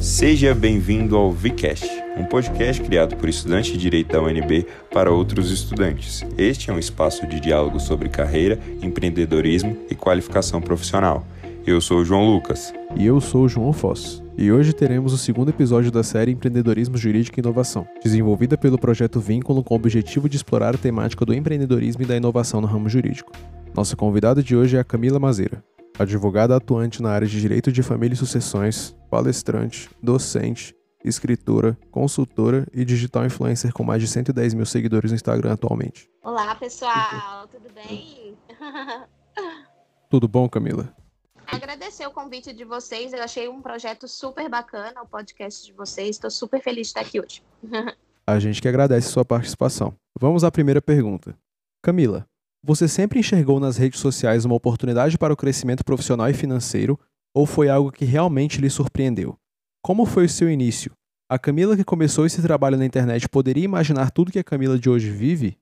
Seja bem-vindo ao Vcast, um podcast criado por estudantes de direito da UNB para outros estudantes. Este é um espaço de diálogo sobre carreira, empreendedorismo e qualificação profissional. Eu sou o João Lucas. E eu sou o João Foss. E hoje teremos o segundo episódio da série Empreendedorismo Jurídico e Inovação, desenvolvida pelo projeto Vínculo com o objetivo de explorar a temática do empreendedorismo e da inovação no ramo jurídico. Nossa convidada de hoje é a Camila Mazeira, advogada atuante na área de direito de família e sucessões, palestrante, docente, escritora, consultora e digital influencer com mais de 110 mil seguidores no Instagram atualmente. Olá, pessoal, tudo bem? Tudo bom, Camila? Agradecer o convite de vocês, eu achei um projeto super bacana, o podcast de vocês, estou super feliz de estar aqui hoje. A gente que agradece sua participação. Vamos à primeira pergunta. Camila, você sempre enxergou nas redes sociais uma oportunidade para o crescimento profissional e financeiro ou foi algo que realmente lhe surpreendeu? Como foi o seu início? A Camila que começou esse trabalho na internet poderia imaginar tudo que a Camila de hoje vive?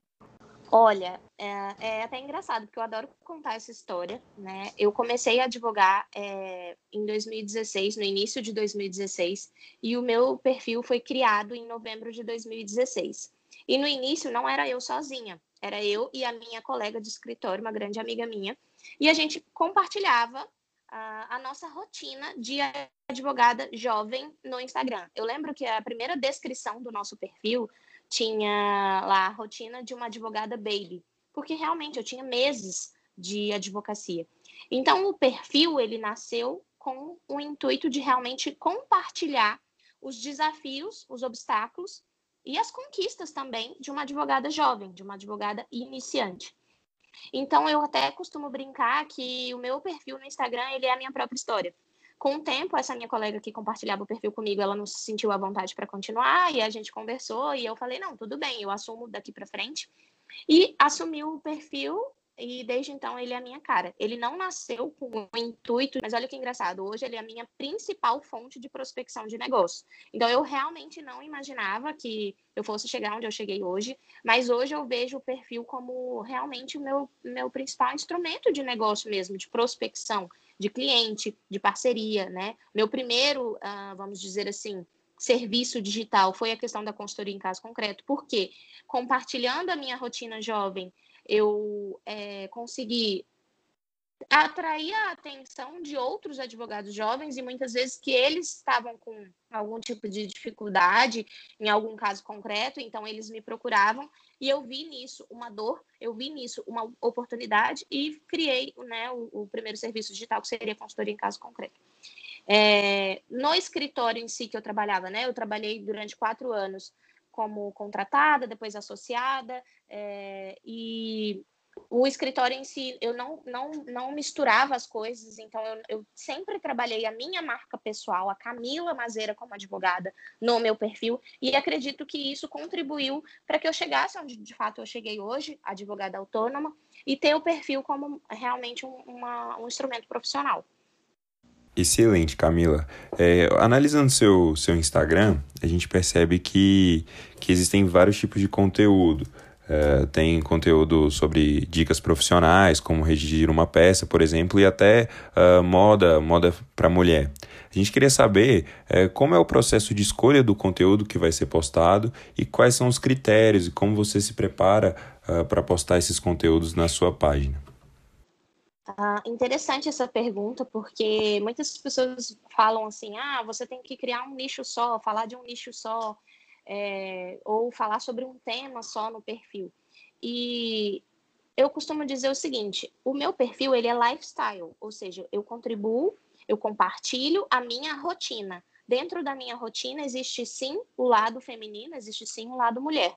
Olha, é, é até engraçado, porque eu adoro contar essa história, né? Eu comecei a advogar é, em 2016, no início de 2016, e o meu perfil foi criado em novembro de 2016. E no início não era eu sozinha, era eu e a minha colega de escritório, uma grande amiga minha, e a gente compartilhava a, a nossa rotina de advogada jovem no Instagram. Eu lembro que a primeira descrição do nosso perfil tinha lá a rotina de uma advogada baby, porque realmente eu tinha meses de advocacia. Então o perfil ele nasceu com o intuito de realmente compartilhar os desafios, os obstáculos e as conquistas também de uma advogada jovem, de uma advogada iniciante. Então eu até costumo brincar que o meu perfil no Instagram ele é a minha própria história. Com o tempo, essa minha colega que compartilhava o perfil comigo, ela não se sentiu à vontade para continuar e a gente conversou e eu falei não, tudo bem, eu assumo daqui para frente e assumi o perfil e desde então ele é a minha cara. Ele não nasceu com o intuito, mas olha que engraçado, hoje ele é a minha principal fonte de prospecção de negócio. Então eu realmente não imaginava que eu fosse chegar onde eu cheguei hoje, mas hoje eu vejo o perfil como realmente o meu, meu principal instrumento de negócio mesmo, de prospecção, de cliente, de parceria, né? Meu primeiro, uh, vamos dizer assim, serviço digital foi a questão da consultoria em caso concreto, porque compartilhando a minha rotina jovem eu é, consegui atrair a atenção de outros advogados jovens e muitas vezes que eles estavam com algum tipo de dificuldade em algum caso concreto, então eles me procuravam e eu vi nisso uma dor, eu vi nisso uma oportunidade e criei né, o, o primeiro serviço digital que seria consultoria em caso concreto. É, no escritório em si que eu trabalhava, né, eu trabalhei durante quatro anos como contratada, depois associada, é, e o escritório em si, eu não, não, não misturava as coisas, então eu, eu, sempre trabalhei a minha marca pessoal, a Camila Mazeira como advogada, no meu perfil, e acredito que isso contribuiu para que eu chegasse onde de fato eu cheguei hoje, advogada autônoma, e ter o perfil como realmente um, uma, um instrumento profissional. Excelente, Camila. É, analisando seu, seu Instagram, a gente percebe que, que existem vários tipos de conteúdo. É, tem conteúdo sobre dicas profissionais, como redigir uma peça, por exemplo, e até uh, moda, moda para mulher. A gente queria saber é, como é o processo de escolha do conteúdo que vai ser postado e quais são os critérios e como você se prepara uh, para postar esses conteúdos na sua página. Ah, interessante essa pergunta, porque muitas pessoas falam assim: ah, você tem que criar um nicho só, falar de um nicho só, é, ou falar sobre um tema só no perfil. E eu costumo dizer o seguinte: o meu perfil ele é lifestyle, ou seja, eu contribuo, eu compartilho a minha rotina. Dentro da minha rotina existe sim o lado feminino, existe sim o lado mulher.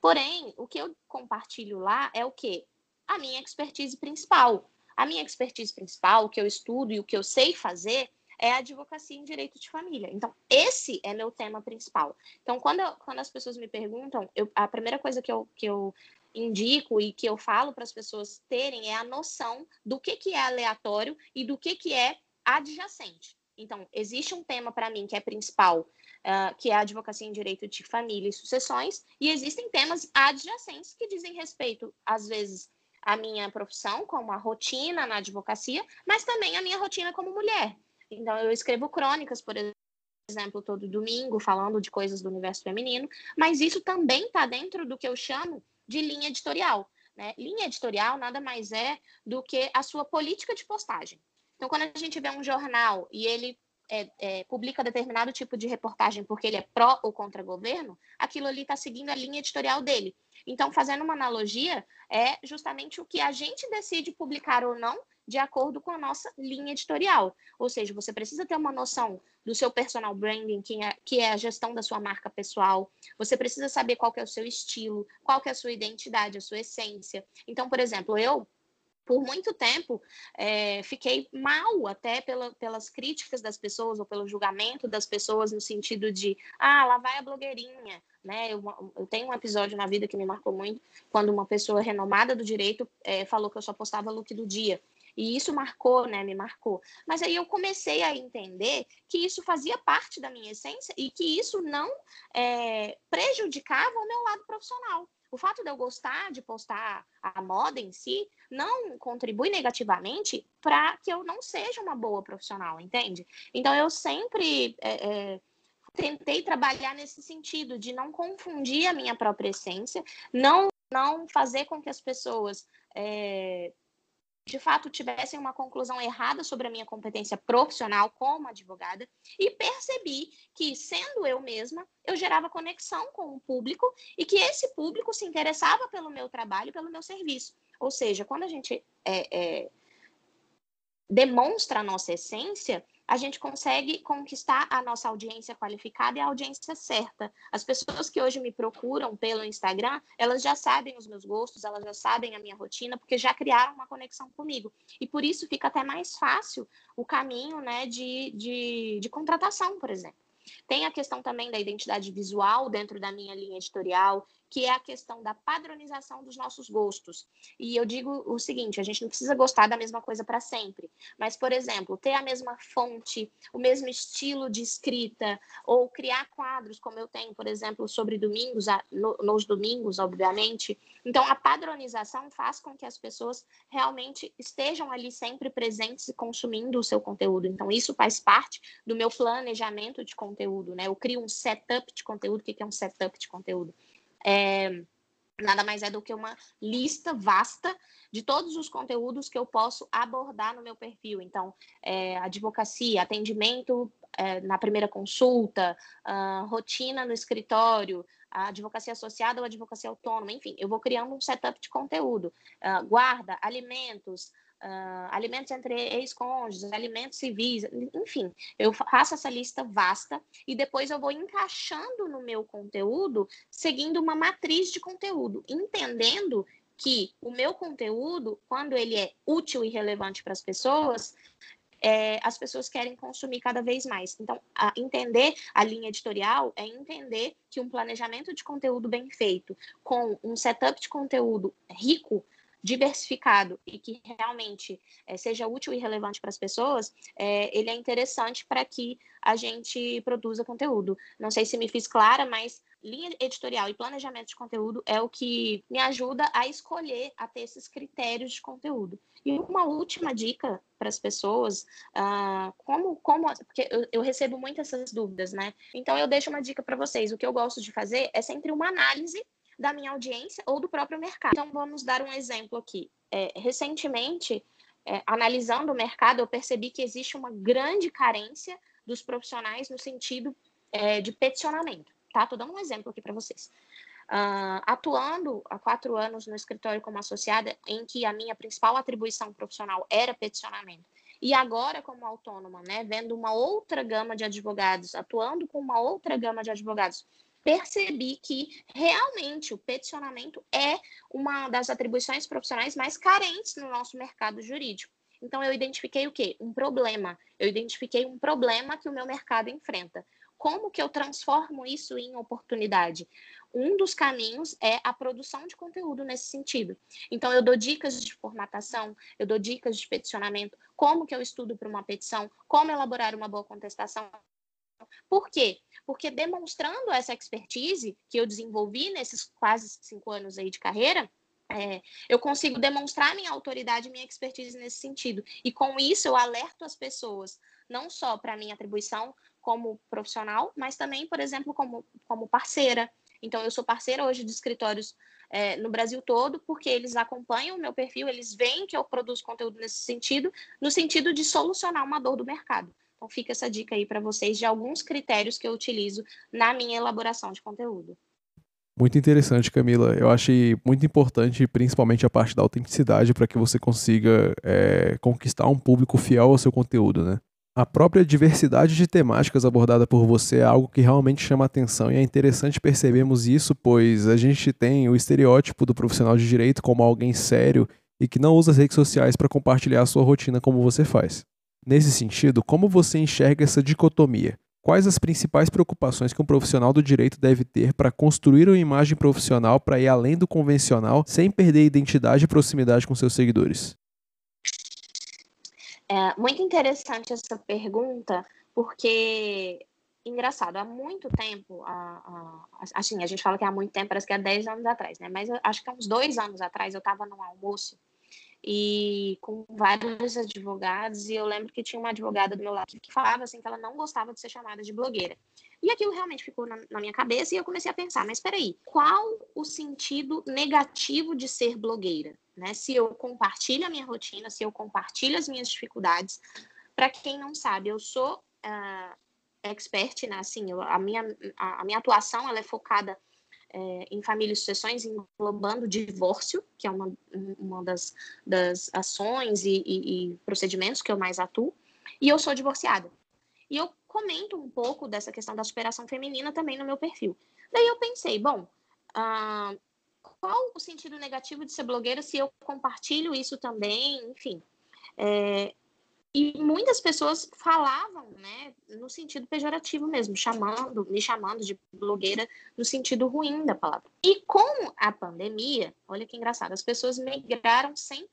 Porém, o que eu compartilho lá é o que? A minha expertise principal a minha expertise principal, o que eu estudo e o que eu sei fazer é a advocacia em direito de família. Então, esse é meu tema principal. Então, quando, eu, quando as pessoas me perguntam, eu, a primeira coisa que eu, que eu indico e que eu falo para as pessoas terem é a noção do que, que é aleatório e do que, que é adjacente. Então, existe um tema para mim que é principal, uh, que é a advocacia em direito de família e sucessões, e existem temas adjacentes que dizem respeito, às vezes, a minha profissão, como a rotina na advocacia, mas também a minha rotina como mulher. Então, eu escrevo crônicas, por exemplo, todo domingo falando de coisas do universo feminino, mas isso também está dentro do que eu chamo de linha editorial. Né? Linha editorial nada mais é do que a sua política de postagem. Então, quando a gente vê um jornal e ele é, é, publica determinado tipo de reportagem porque ele é pró ou contra governo, aquilo ali está seguindo a linha editorial dele. Então, fazendo uma analogia, é justamente o que a gente decide publicar ou não de acordo com a nossa linha editorial. Ou seja, você precisa ter uma noção do seu personal branding, que é, que é a gestão da sua marca pessoal. Você precisa saber qual é o seu estilo, qual é a sua identidade, a sua essência. Então, por exemplo, eu por muito tempo é, fiquei mal até pela, pelas críticas das pessoas ou pelo julgamento das pessoas no sentido de ah lá vai a blogueirinha né eu, eu tenho um episódio na vida que me marcou muito quando uma pessoa renomada do direito é, falou que eu só postava look do dia e isso marcou, né? Me marcou. Mas aí eu comecei a entender que isso fazia parte da minha essência e que isso não é, prejudicava o meu lado profissional. O fato de eu gostar de postar a moda em si não contribui negativamente para que eu não seja uma boa profissional, entende? Então eu sempre é, é, tentei trabalhar nesse sentido de não confundir a minha própria essência, não não fazer com que as pessoas é, de fato tivessem uma conclusão errada sobre a minha competência profissional como advogada e percebi que, sendo eu mesma, eu gerava conexão com o público e que esse público se interessava pelo meu trabalho, pelo meu serviço. Ou seja, quando a gente é, é, demonstra a nossa essência, a gente consegue conquistar a nossa audiência qualificada e a audiência certa. As pessoas que hoje me procuram pelo Instagram, elas já sabem os meus gostos, elas já sabem a minha rotina, porque já criaram uma conexão comigo. E por isso fica até mais fácil o caminho né, de, de, de contratação, por exemplo. Tem a questão também da identidade visual dentro da minha linha editorial que é a questão da padronização dos nossos gostos. E eu digo o seguinte: a gente não precisa gostar da mesma coisa para sempre, mas, por exemplo, ter a mesma fonte, o mesmo estilo de escrita, ou criar quadros, como eu tenho, por exemplo, sobre domingos, nos domingos, obviamente. Então, a padronização faz com que as pessoas realmente estejam ali sempre presentes e consumindo o seu conteúdo. Então, isso faz parte do meu planejamento de conteúdo, né? Eu crio um setup de conteúdo. O que é um setup de conteúdo? É, nada mais é do que uma lista vasta de todos os conteúdos que eu posso abordar no meu perfil. Então, é, advocacia, atendimento é, na primeira consulta, uh, rotina no escritório, advocacia associada ou advocacia autônoma, enfim, eu vou criando um setup de conteúdo. Uh, guarda, alimentos, uh, alimentos entre ex-cônjuges, alimentos civis, enfim, eu faço essa lista vasta e depois eu vou encaixando no meu conteúdo seguindo uma matriz de conteúdo, entendendo que o meu conteúdo, quando ele é útil e relevante para as pessoas, é, as pessoas querem consumir cada vez mais. Então, a entender a linha editorial é entender que um planejamento de conteúdo bem feito, com um setup de conteúdo rico, diversificado e que realmente é, seja útil e relevante para as pessoas, é, ele é interessante para que a gente produza conteúdo. Não sei se me fiz clara, mas linha editorial e planejamento de conteúdo é o que me ajuda a escolher, a ter esses critérios de conteúdo. E uma última dica para as pessoas, uh, como, como, porque eu, eu, recebo muitas essas dúvidas, né? Então eu deixo uma dica para vocês. O que eu gosto de fazer é sempre uma análise da minha audiência ou do próprio mercado. Então, vamos dar um exemplo aqui. É, recentemente, é, analisando o mercado, eu percebi que existe uma grande carência dos profissionais no sentido é, de peticionamento. Tá? Estou dando um exemplo aqui para vocês. Uh, atuando há quatro anos no escritório como associada, em que a minha principal atribuição profissional era peticionamento, e agora como autônoma, né, vendo uma outra gama de advogados, atuando com uma outra gama de advogados percebi que realmente o peticionamento é uma das atribuições profissionais mais carentes no nosso mercado jurídico. Então, eu identifiquei o quê? Um problema. Eu identifiquei um problema que o meu mercado enfrenta. Como que eu transformo isso em oportunidade? Um dos caminhos é a produção de conteúdo nesse sentido. Então, eu dou dicas de formatação, eu dou dicas de peticionamento, como que eu estudo para uma petição, como elaborar uma boa contestação, por quê? Porque demonstrando essa expertise que eu desenvolvi nesses quase cinco anos aí de carreira, é, eu consigo demonstrar minha autoridade minha expertise nesse sentido. E com isso eu alerto as pessoas, não só para minha atribuição como profissional, mas também, por exemplo, como, como parceira. Então, eu sou parceira hoje de escritórios é, no Brasil todo, porque eles acompanham o meu perfil, eles veem que eu produzo conteúdo nesse sentido, no sentido de solucionar uma dor do mercado. Então, fica essa dica aí para vocês de alguns critérios que eu utilizo na minha elaboração de conteúdo. Muito interessante, Camila. Eu achei muito importante, principalmente a parte da autenticidade, para que você consiga é, conquistar um público fiel ao seu conteúdo, né? A própria diversidade de temáticas abordada por você é algo que realmente chama atenção e é interessante percebermos isso, pois a gente tem o estereótipo do profissional de direito como alguém sério e que não usa as redes sociais para compartilhar a sua rotina como você faz. Nesse sentido, como você enxerga essa dicotomia? Quais as principais preocupações que um profissional do direito deve ter para construir uma imagem profissional para ir além do convencional sem perder identidade e proximidade com seus seguidores? É muito interessante essa pergunta, porque engraçado, há muito tempo, a, assim, a gente fala que há muito tempo, parece que há 10 anos atrás, né? Mas acho que há uns dois anos atrás eu estava num almoço e com vários advogados, e eu lembro que tinha uma advogada do meu lado que falava assim que ela não gostava de ser chamada de blogueira. E aquilo realmente ficou na, na minha cabeça e eu comecei a pensar, mas espera aí, qual o sentido negativo de ser blogueira? Né? Se eu compartilho a minha rotina, se eu compartilho as minhas dificuldades, para quem não sabe, eu sou uh, expert, né? Assim, eu, a, minha, a, a, minha atuação ela é focada é, em família e sucessões, englobando divórcio, que é uma, uma das, das ações e, e, e procedimentos que eu mais atuo, e eu sou divorciada. E eu comento um pouco dessa questão da superação feminina também no meu perfil. Daí eu pensei, bom, uh, qual o sentido negativo de ser blogueira se eu compartilho isso também? Enfim, é, e muitas pessoas falavam, né, no sentido pejorativo mesmo, chamando, me chamando de blogueira no sentido ruim da palavra. E com a pandemia, olha que engraçado, as pessoas migraram 100%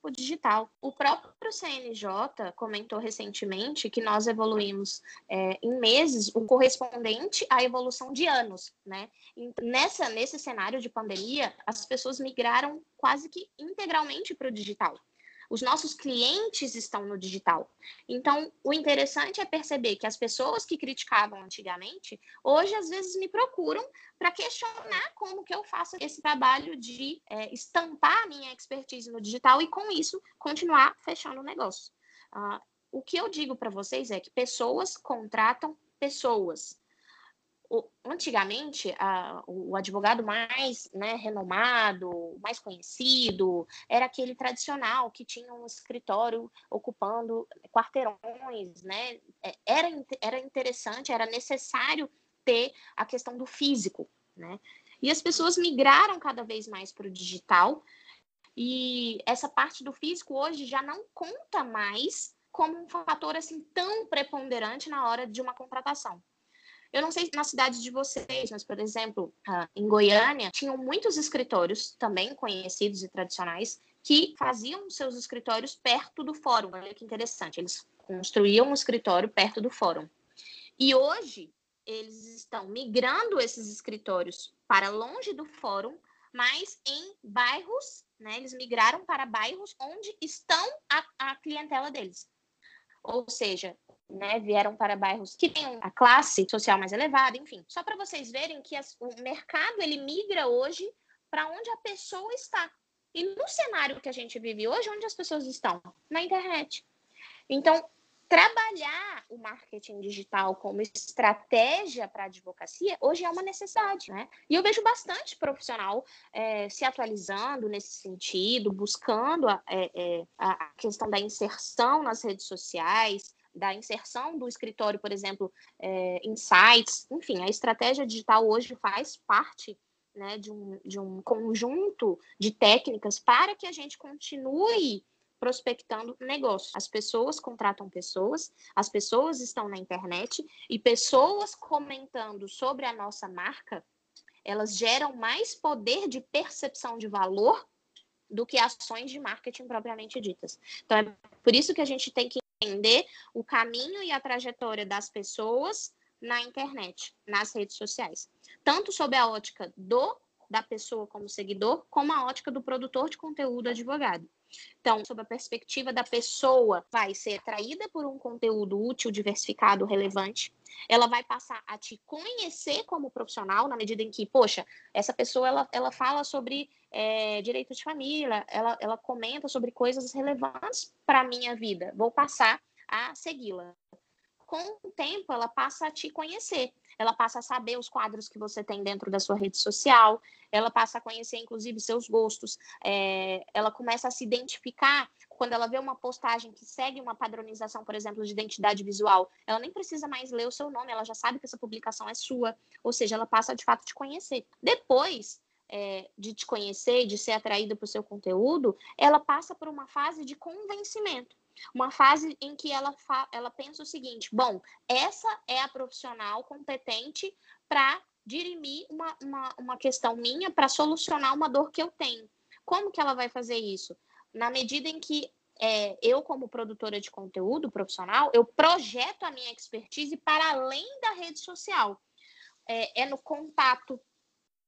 para o digital. O próprio CNJ comentou recentemente que nós evoluímos é, em meses o correspondente à evolução de anos, né? Nessa, nesse cenário de pandemia, as pessoas migraram quase que integralmente para o digital. Os nossos clientes estão no digital. Então, o interessante é perceber que as pessoas que criticavam antigamente, hoje às vezes me procuram para questionar como que eu faço esse trabalho de é, estampar a minha expertise no digital e, com isso, continuar fechando o negócio. Uh, o que eu digo para vocês é que pessoas contratam pessoas antigamente, a, o advogado mais né, renomado, mais conhecido, era aquele tradicional que tinha um escritório ocupando quarteirões, né? É, era, era interessante, era necessário ter a questão do físico, né? E as pessoas migraram cada vez mais para o digital, e essa parte do físico hoje já não conta mais como um fator assim tão preponderante na hora de uma contratação. Eu não sei na cidade de vocês, mas, por exemplo, ah, em Goiânia, tinham muitos escritórios, também conhecidos e tradicionais, que faziam seus escritórios perto do fórum. Olha que interessante, eles construíam um escritório perto do fórum. E hoje, eles estão migrando esses escritórios para longe do fórum, mas em bairros, né? Eles migraram para bairros onde estão a, a clientela deles. Ou seja, né, vieram para bairros que têm a classe social mais elevada, enfim. Só para vocês verem que as, o mercado ele migra hoje para onde a pessoa está. E no cenário que a gente vive hoje, onde as pessoas estão? Na internet. Então, trabalhar o marketing digital como estratégia para a advocacia hoje é uma necessidade, né? E eu vejo bastante profissional é, se atualizando nesse sentido, buscando a, é, é a questão da inserção nas redes sociais, da inserção do escritório, por exemplo, é, em sites, enfim, a estratégia digital hoje faz parte né, de, um, de um conjunto de técnicas para que a gente continue prospectando negócio. As pessoas contratam pessoas, as pessoas estão na internet e pessoas comentando sobre a nossa marca, elas geram mais poder de percepção de valor do que ações de marketing propriamente ditas. Então é por isso que a gente tem que entender o caminho e a trajetória das pessoas na internet, nas redes sociais. Tanto sob a ótica do da pessoa como seguidor, como a ótica do produtor de conteúdo advogado. Então, sob a perspectiva da pessoa, vai ser atraída por um conteúdo útil, diversificado, relevante. Ela vai passar a te conhecer como profissional, na medida em que, poxa, essa pessoa ela, ela fala sobre é, direito de família, ela, ela comenta sobre coisas relevantes para a minha vida. Vou passar a segui-la. Com o tempo, ela passa a te conhecer ela passa a saber os quadros que você tem dentro da sua rede social, ela passa a conhecer, inclusive, seus gostos, é, ela começa a se identificar quando ela vê uma postagem que segue uma padronização, por exemplo, de identidade visual, ela nem precisa mais ler o seu nome, ela já sabe que essa publicação é sua, ou seja, ela passa de fato a te conhecer. Depois é, de te conhecer, de ser atraída para o seu conteúdo, ela passa por uma fase de convencimento. Uma fase em que ela, ela pensa o seguinte: bom, essa é a profissional competente para dirimir uma, uma, uma questão minha, para solucionar uma dor que eu tenho. Como que ela vai fazer isso? Na medida em que é, eu, como produtora de conteúdo profissional, eu projeto a minha expertise para além da rede social. É, é no contato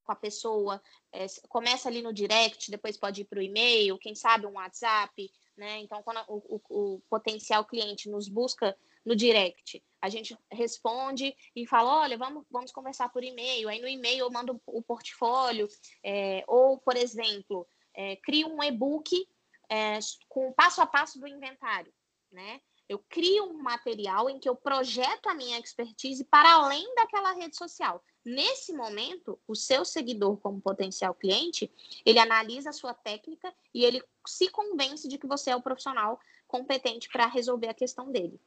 com a pessoa, é, começa ali no direct, depois pode ir para o e-mail, quem sabe um WhatsApp, né? Então, quando o, o, o, potencial cliente nos busca no direct, a gente responde e fala, olha, vamos, vamos conversar por e-mail. Aí no e-mail eu mando o portfólio, é, ou, por exemplo, é, crio um e-book é, com o passo a passo do inventário, né? Eu crio um material em que eu projeto a minha expertise para além daquela rede social. Nesse momento, o seu seguidor, como potencial cliente, ele analisa a sua técnica e ele se convence de que você é o profissional competente para resolver a questão dele.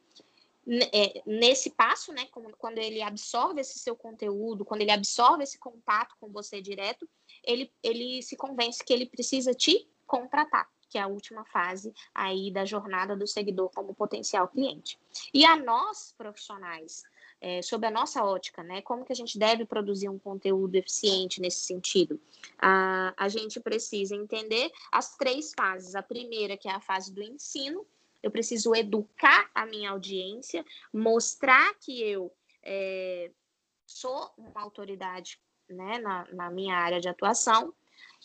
É, nesse passo, né, quando ele absorve esse seu conteúdo, quando ele absorve esse contato com você direto, ele, ele se convence que ele precisa te contratar, que é a última fase aí da jornada do seguidor como potencial cliente. E a nós, profissionais, é, sobre a nossa ótica, né? Como que a gente deve produzir um conteúdo eficiente nesse sentido? A, a gente precisa entender as três fases. A primeira, que é a fase do ensino, eu preciso educar a minha audiência, mostrar que eu é, sou uma autoridade né, na, na minha área de atuação,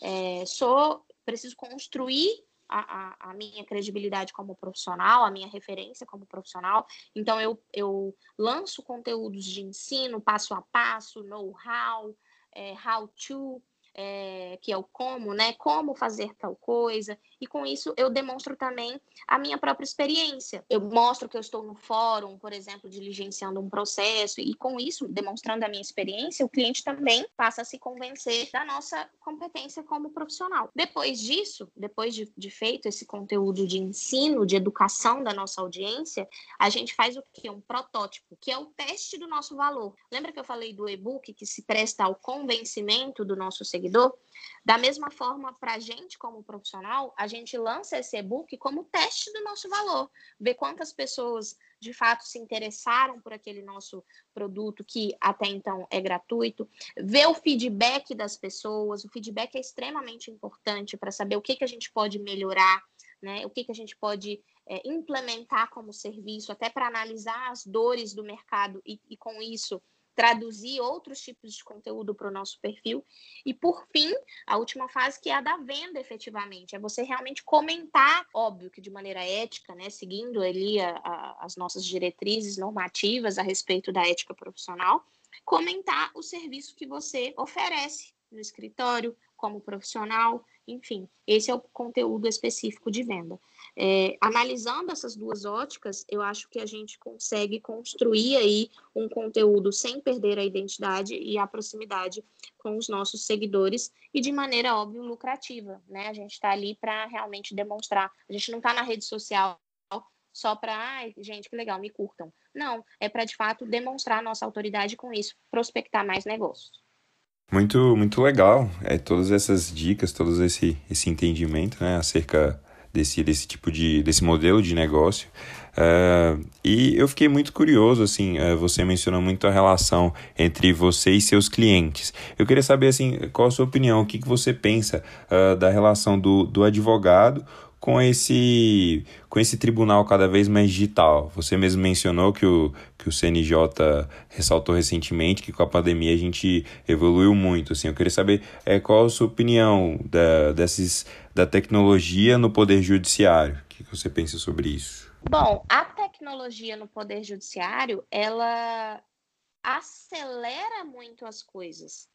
é, sou, preciso construir a, a, minha credibilidade como profissional, a minha referência como profissional. Então, eu, eu lanço conteúdos de ensino, passo a passo, know-how, é, how to, é, que é o como, né? Como fazer tal coisa. E com isso eu demonstro também a minha própria experiência. Eu mostro que eu estou no fórum, por exemplo, diligenciando um processo, e com isso, demonstrando a minha experiência, o cliente também passa a se convencer da nossa competência como profissional. Depois disso, depois de, de feito esse conteúdo de ensino, de educação da nossa audiência, a gente faz o que? Um protótipo, que é o teste do nosso valor. Lembra que eu falei do e-book que se presta ao convencimento do nosso seguidor? Da mesma forma, para a gente, como profissional, a gente lança esse e-book como teste do nosso valor, ver quantas pessoas de fato se interessaram por aquele nosso produto que até então é gratuito, ver o feedback das pessoas. O feedback é extremamente importante para saber o que, que a gente pode melhorar, né? o que, que a gente pode é, implementar como serviço, até para analisar as dores do mercado e, e com isso traduzir outros tipos de conteúdo para o nosso perfil. E por fim, a última fase que é a da venda efetivamente, é você realmente comentar, óbvio que de maneira ética, né, seguindo ali a, a, as nossas diretrizes normativas a respeito da ética profissional, comentar o serviço que você oferece no escritório, como profissional, enfim, esse é o conteúdo específico de venda. É, analisando essas duas óticas, eu acho que a gente consegue construir aí um conteúdo sem perder a identidade e a proximidade com os nossos seguidores e de maneira, óbvio, lucrativa, né? A gente está ali para realmente demonstrar. A gente não está na rede social só para, ai, gente, que legal, me curtam. Não, é para de fato demonstrar nossa autoridade com isso, prospectar mais negócios. Muito, muito legal. É, todas essas dicas, todo esse, esse entendimento né, acerca desse, desse tipo de desse modelo de negócio. Uh, e eu fiquei muito curioso, assim, uh, você mencionou muito a relação entre você e seus clientes. Eu queria saber, assim, qual a sua opinião, o que, que você pensa uh, da relação do, do advogado com esse, com esse tribunal cada vez mais digital? Você mesmo mencionou que o, que o CNJ ressaltou recentemente que com a pandemia a gente evoluiu muito. Assim, eu queria saber é, qual a sua opinião da, desses, da tecnologia no Poder Judiciário. O que você pensa sobre isso? Bom, a tecnologia no Poder Judiciário, ela acelera muito as coisas.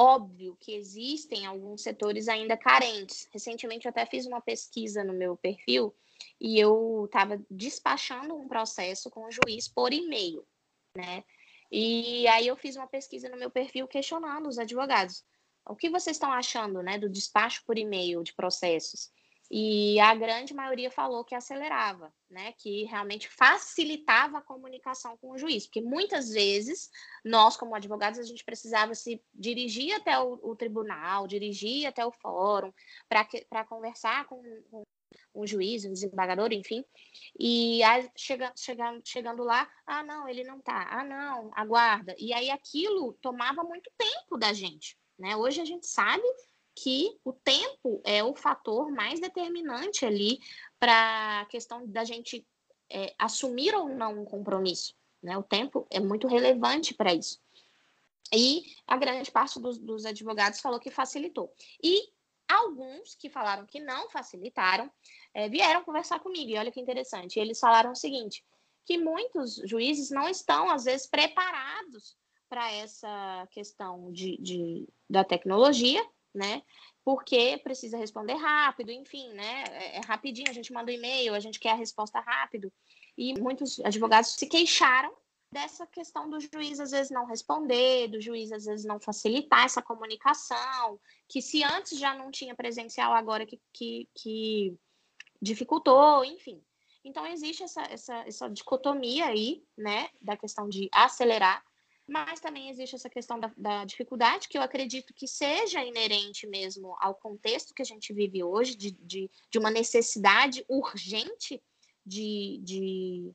Óbvio que existem alguns setores ainda carentes. Recentemente eu até fiz uma pesquisa no meu perfil e eu estava despachando um processo com o juiz por e-mail, né? E aí eu fiz uma pesquisa no meu perfil questionando os advogados. O que vocês estão achando, né, do despacho por e-mail de processos? E a grande maioria falou que acelerava, né? Que realmente facilitava a comunicação com o juiz, porque muitas vezes nós, como advogados, a gente precisava se dirigir até o, o tribunal, dirigir até o fórum para conversar com, com um juiz, um desembargador, enfim, e aí, chega, chega, chegando lá, ah, não, ele não tá, ah, não, aguarda. E aí aquilo tomava muito tempo da gente, né? Hoje a gente sabe que o tempo é o fator mais determinante ali para a questão da gente é, assumir ou não um compromisso. Né? O tempo é muito relevante para isso. E a grande parte dos, dos advogados falou que facilitou. E alguns que falaram que não facilitaram é, vieram conversar comigo. E olha que interessante. Eles falaram o seguinte: que muitos juízes não estão, às vezes, preparados para essa questão de, de, da tecnologia né? Porque precisa responder rápido, enfim, né? É, é rapidinho, a gente manda um e-mail, a gente quer a resposta rápido. E muitos advogados se queixaram dessa questão do juiz às vezes não responder, do juiz às vezes não facilitar essa comunicação, que se antes já não tinha presencial, agora que, que, que dificultou, enfim. Então existe essa, essa, essa dicotomia aí, né, da questão de acelerar mas também existe essa questão da, da, dificuldade, que eu acredito que seja inerente mesmo ao contexto que a gente vive hoje, de, de, de uma necessidade urgente de, de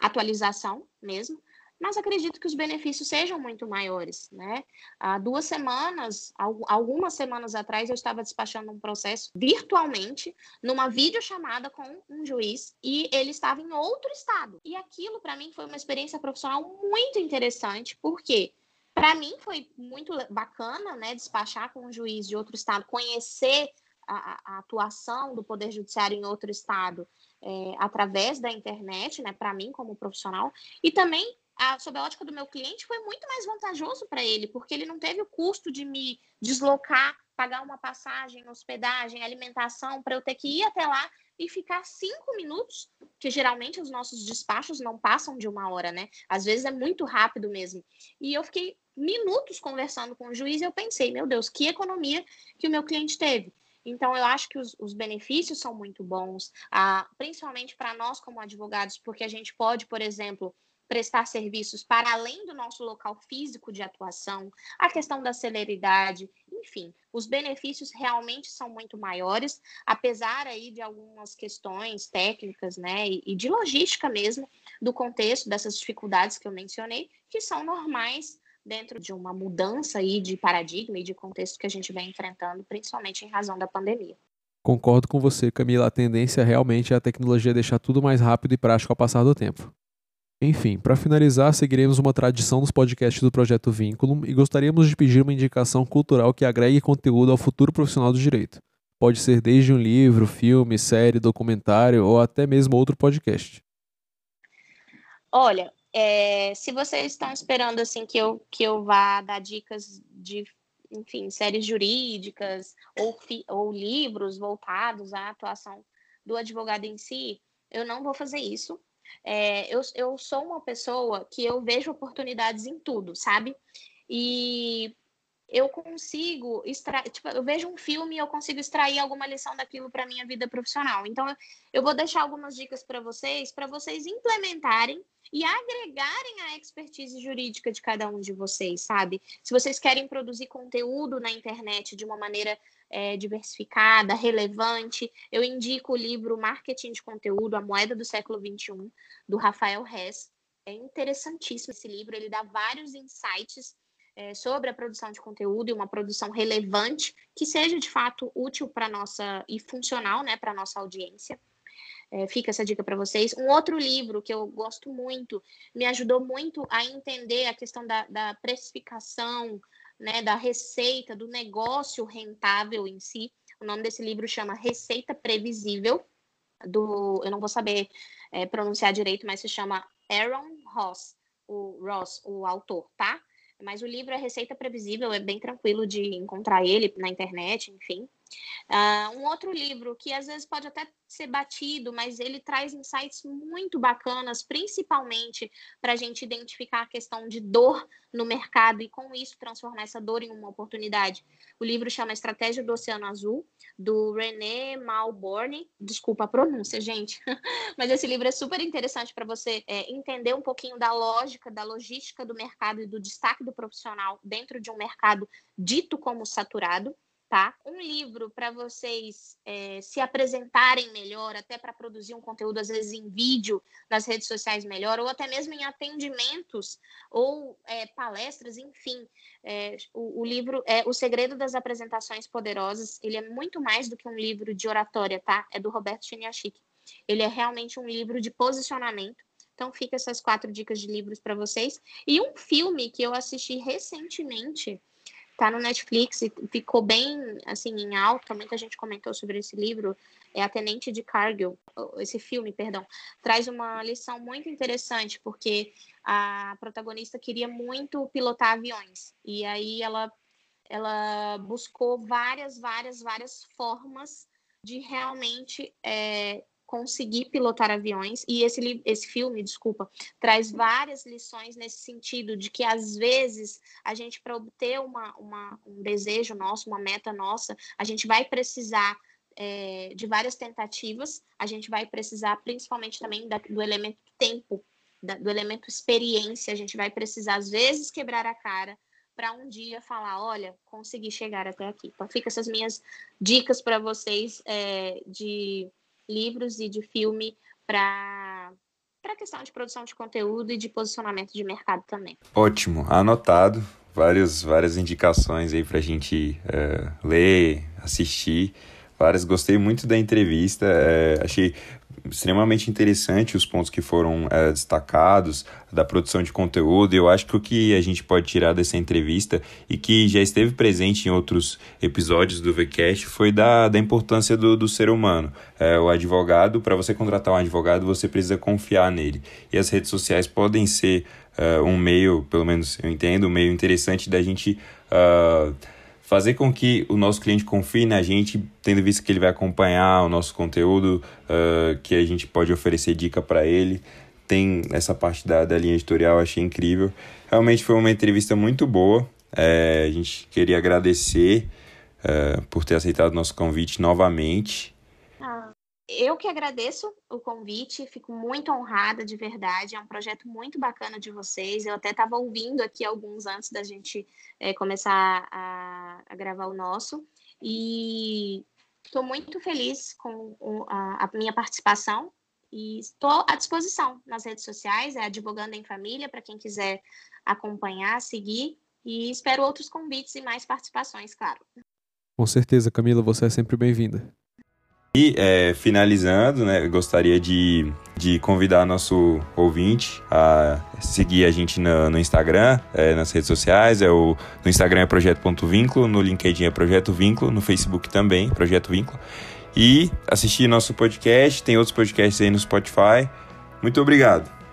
atualização mesmo, mas acredito que os benefícios sejam muito maiores, né? Há duas semanas, algumas semanas atrás, eu estava despachando um processo virtualmente, numa videochamada com um juiz, e ele estava em outro estado. E aquilo, para mim, foi uma experiência profissional muito interessante, porque para mim foi muito bacana, né, despachar com um juiz de outro estado, conhecer a, a, atuação do Poder Judiciário em outro estado é, através da internet, né, para mim como profissional, e também a, sob a ótica do meu cliente, foi muito mais vantajoso para ele, porque ele não teve o custo de me deslocar, pagar uma passagem, hospedagem, alimentação, para eu ter que ir até lá e ficar cinco minutos, que geralmente os nossos despachos não passam de uma hora, né? Às vezes é muito rápido mesmo. E eu fiquei minutos conversando com o juiz e eu pensei, meu Deus, que economia que o meu cliente teve. Então, eu acho que os, os benefícios são muito bons, ah, principalmente para nós como advogados, porque a gente pode, por exemplo, prestar serviços para além do nosso local físico de atuação, a questão da celeridade, enfim, os benefícios realmente são muito maiores, apesar aí de algumas questões técnicas, né, e de logística mesmo, do contexto dessas dificuldades que eu mencionei, que são normais dentro de uma mudança aí de paradigma e de contexto que a gente vem enfrentando, principalmente em razão da pandemia. Concordo com você, Camila. A tendência realmente é a tecnologia deixar tudo mais rápido e prático ao passar do tempo. Enfim, para finalizar, seguiremos uma tradição dos podcasts do Projeto Vínculo e gostaríamos de pedir uma indicação cultural que agregue conteúdo ao futuro profissional do direito. Pode ser desde um livro, filme, série, documentário ou até mesmo outro podcast. Olha, é, se vocês estão esperando assim que eu, que eu vá dar dicas de, enfim, séries jurídicas ou, ou livros voltados à atuação do advogado em si, eu não vou fazer isso. É, eu, eu sou uma pessoa que eu vejo oportunidades em tudo, sabe? E eu consigo extrair, tipo, eu vejo um filme e eu consigo extrair alguma lição daquilo para minha vida profissional. Então, eu vou deixar algumas dicas para vocês, para vocês implementarem e agregarem a expertise jurídica de cada um de vocês, sabe? Se vocês querem produzir conteúdo na internet de uma maneira é, diversificada, relevante, eu indico o livro Marketing de Conteúdo, A Moeda do Século XXI, do Rafael Hess. É interessantíssimo esse livro, ele dá vários insights é, sobre a produção de conteúdo e uma produção relevante que seja de fato útil para nossa e funcional, né, para nossa audiência. É, fica essa dica para vocês. Um outro livro que eu gosto muito, me ajudou muito a entender a questão da, da precificação, né, da receita, do negócio rentável em si. O nome desse livro chama Receita Previsível, do, eu não vou saber é, pronunciar direito, mas se chama Aaron Ross, o Ross, o autor, tá? Mas o livro é Receita Previsível, é bem tranquilo de encontrar ele na internet, enfim. Uh, um outro livro que às vezes pode até ser batido, mas ele traz insights muito bacanas, principalmente para a gente identificar a questão de dor no mercado e com isso transformar essa dor em uma oportunidade. O livro chama Estratégia do Oceano Azul, do René Malborne. Desculpa a pronúncia, gente, mas esse livro é super interessante para você é, entender um pouquinho da lógica, da logística do mercado e do destaque do profissional dentro de um mercado dito como saturado Um livro para vocês é, se apresentarem melhor, até para produzir um conteúdo, às vezes em vídeo, nas redes sociais melhor, ou até mesmo em atendimentos ou é, palestras, enfim. É, o, o, livro é O Segredo das Apresentações Poderosas. Ele é muito mais do que um livro de oratória, tá? É do Roberto Chiniachik. Ele é realmente um livro de posicionamento. Então, fica essas quatro dicas de livros para vocês. E um filme que eu assisti recentemente, tá no Netflix e ficou bem assim em alta. Muita gente comentou sobre esse livro. É a Tenente de Cargill, esse filme, perdão, traz uma lição muito interessante porque a protagonista queria muito pilotar aviões e aí ela ela buscou várias, várias, várias formas de realmente é, conseguir pilotar aviões. E esse, esse filme, desculpa, traz várias lições nesse sentido, de que às vezes a gente, para obter uma, uma, um desejo nosso, uma meta nossa, a gente vai precisar é, de várias tentativas, a gente vai precisar principalmente também da, do elemento tempo, da, do elemento experiência, a gente vai precisar, às vezes, quebrar a cara para um dia falar, olha, consegui chegar até aqui. Então, fica essas minhas dicas para vocês é, de livros e de filme para para questão de produção de conteúdo e de posicionamento de mercado também. Ótimo, anotado. Várias, várias indicações aí para a gente é, ler, assistir. Várias, gostei muito da entrevista. É, achei extremamente interessante os pontos que foram é, destacados da produção de conteúdo. Eu acho que o que a gente pode tirar dessa entrevista e que já esteve presente em outros episódios do VCast foi da, da importância do, do ser humano. É, o advogado, para você contratar um advogado, você precisa confiar nele. E as redes sociais podem ser uh, um meio, pelo menos eu entendo, um meio interessante da gente. Uh, fazer com que o nosso cliente confie na gente, tendo visto que ele vai acompanhar o nosso conteúdo, uh, que a gente pode oferecer dica para ele. Tem essa parte da, da linha editorial, achei incrível. Realmente foi uma entrevista muito boa. É, a gente queria agradecer uh, por ter aceitado nosso convite novamente. Eu que agradeço o convite, fico muito honrada de verdade. É um projeto muito bacana de vocês. Eu até estava ouvindo aqui alguns antes da gente é, começar a, a, gravar o nosso. E estou muito feliz com a, a minha participação e estou à disposição nas redes sociais, é Advogando em Família, para quem quiser acompanhar, seguir. E espero outros convites e mais participações, claro. Com certeza, Camila, você é sempre bem-vinda. E é, finalizando, né, gostaria de, de convidar nosso ouvinte a seguir a gente no, no Instagram, é, nas redes sociais. É o, no Instagram é Projeto.vínculo, no LinkedIn é Projeto Vínculo, no Facebook também, Projeto Vínculo. E assistir nosso podcast, tem outros podcasts aí no Spotify. Muito obrigado.